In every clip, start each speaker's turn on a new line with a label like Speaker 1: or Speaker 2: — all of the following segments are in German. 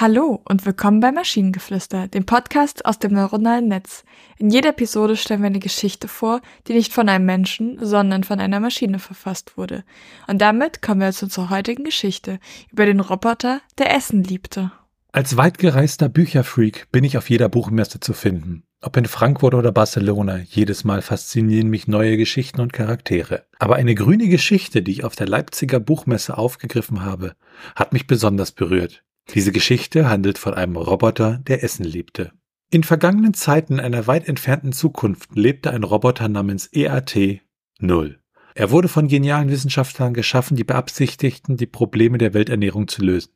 Speaker 1: Hallo und willkommen bei Maschinengeflüster, dem Podcast aus dem neuronalen Netz. In jeder Episode stellen wir eine Geschichte vor, die nicht von einem Menschen, sondern von einer Maschine verfasst wurde. Und damit kommen wir zu unserer heutigen Geschichte über den Roboter, der Essen liebte.
Speaker 2: Als weitgereister Bücherfreak bin ich auf jeder Buchmesse zu finden. Ob in Frankfurt oder Barcelona, jedes Mal faszinieren mich neue Geschichten und Charaktere. Aber eine grüne Geschichte, die ich auf der Leipziger Buchmesse aufgegriffen habe, hat mich besonders berührt. Diese Geschichte handelt von einem Roboter, der Essen liebte. In vergangenen Zeiten einer weit entfernten Zukunft lebte ein Roboter namens EAT 0. Er wurde von genialen Wissenschaftlern geschaffen, die beabsichtigten, die Probleme der Welternährung zu lösen.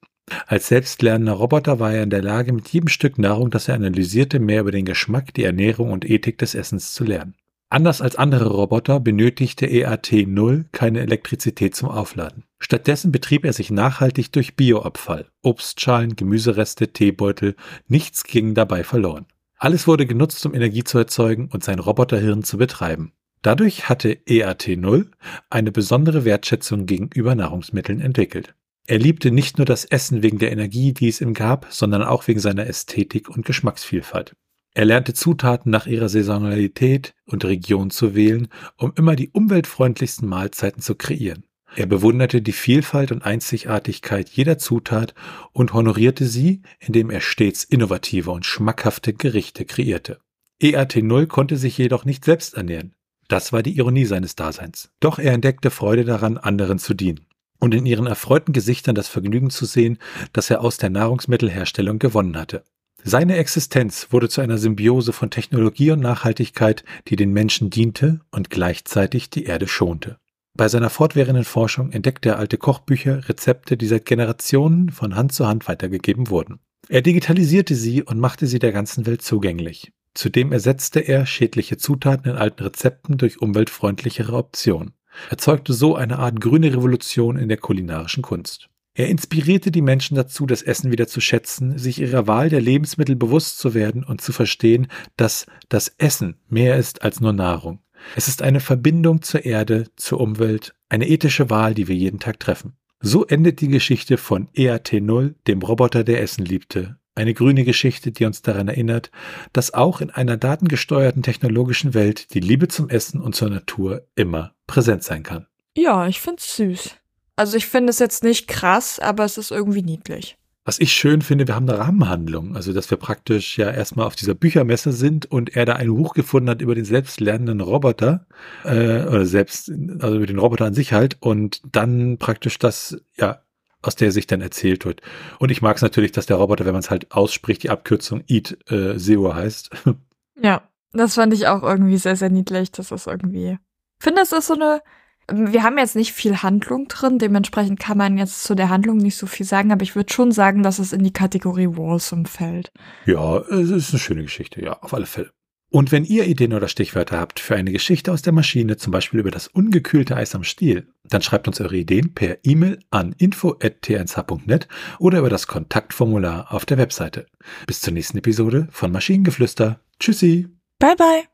Speaker 2: Als selbstlernender Roboter war er in der Lage, mit jedem Stück Nahrung, das er analysierte, mehr über den Geschmack, die Ernährung und Ethik des Essens zu lernen. Anders als andere Roboter benötigte EAT-0 keine Elektrizität zum Aufladen. Stattdessen betrieb er sich nachhaltig durch Bioabfall. Obstschalen, Gemüsereste, Teebeutel, nichts ging dabei verloren. Alles wurde genutzt, um Energie zu erzeugen und sein Roboterhirn zu betreiben. Dadurch hatte EAT-0 eine besondere Wertschätzung gegenüber Nahrungsmitteln entwickelt. Er liebte nicht nur das Essen wegen der Energie, die es ihm gab, sondern auch wegen seiner Ästhetik und Geschmacksvielfalt. Er lernte Zutaten nach ihrer Saisonalität und Region zu wählen, um immer die umweltfreundlichsten Mahlzeiten zu kreieren. Er bewunderte die Vielfalt und Einzigartigkeit jeder Zutat und honorierte sie, indem er stets innovative und schmackhafte Gerichte kreierte. EAT0 konnte sich jedoch nicht selbst ernähren. Das war die Ironie seines Daseins. Doch er entdeckte Freude daran, anderen zu dienen und in ihren erfreuten Gesichtern das Vergnügen zu sehen, das er aus der Nahrungsmittelherstellung gewonnen hatte. Seine Existenz wurde zu einer Symbiose von Technologie und Nachhaltigkeit, die den Menschen diente und gleichzeitig die Erde schonte. Bei seiner fortwährenden Forschung entdeckte er alte Kochbücher, Rezepte, die seit Generationen von Hand zu Hand weitergegeben wurden. Er digitalisierte sie und machte sie der ganzen Welt zugänglich. Zudem ersetzte er schädliche Zutaten in alten Rezepten durch umweltfreundlichere Optionen. Er zeugte so eine Art grüne Revolution in der kulinarischen Kunst. Er inspirierte die Menschen dazu, das Essen wieder zu schätzen, sich ihrer Wahl der Lebensmittel bewusst zu werden und zu verstehen, dass das Essen mehr ist als nur Nahrung. Es ist eine Verbindung zur Erde, zur Umwelt, eine ethische Wahl, die wir jeden Tag treffen. So endet die Geschichte von EAT0, dem Roboter, der Essen liebte. Eine grüne Geschichte, die uns daran erinnert, dass auch in einer datengesteuerten technologischen Welt die Liebe zum Essen und zur Natur immer präsent sein kann.
Speaker 1: Ja, ich find's süß. Also ich finde es jetzt nicht krass, aber es ist irgendwie niedlich.
Speaker 2: Was ich schön finde, wir haben eine Rahmenhandlung. Also, dass wir praktisch ja erstmal auf dieser Büchermesse sind und er da ein Buch gefunden hat über den selbstlernenden Roboter, äh, oder selbst, also über den Roboter an sich halt, und dann praktisch das, ja, aus der Sicht dann erzählt wird. Und ich mag es natürlich, dass der Roboter, wenn man es halt ausspricht, die Abkürzung Eat äh, Zero heißt.
Speaker 1: Ja, das fand ich auch irgendwie sehr, sehr niedlich. Das ist irgendwie. Ich finde, es ist so eine wir haben jetzt nicht viel Handlung drin, dementsprechend kann man jetzt zu der Handlung nicht so viel sagen, aber ich würde schon sagen, dass es in die Kategorie Warsome fällt.
Speaker 2: Ja, es ist eine schöne Geschichte, ja, auf alle Fälle. Und wenn ihr Ideen oder Stichwörter habt für eine Geschichte aus der Maschine, zum Beispiel über das ungekühlte Eis am Stiel, dann schreibt uns eure Ideen per E-Mail an info.t1h.net oder über das Kontaktformular auf der Webseite. Bis zur nächsten Episode von Maschinengeflüster. Tschüssi.
Speaker 1: Bye bye.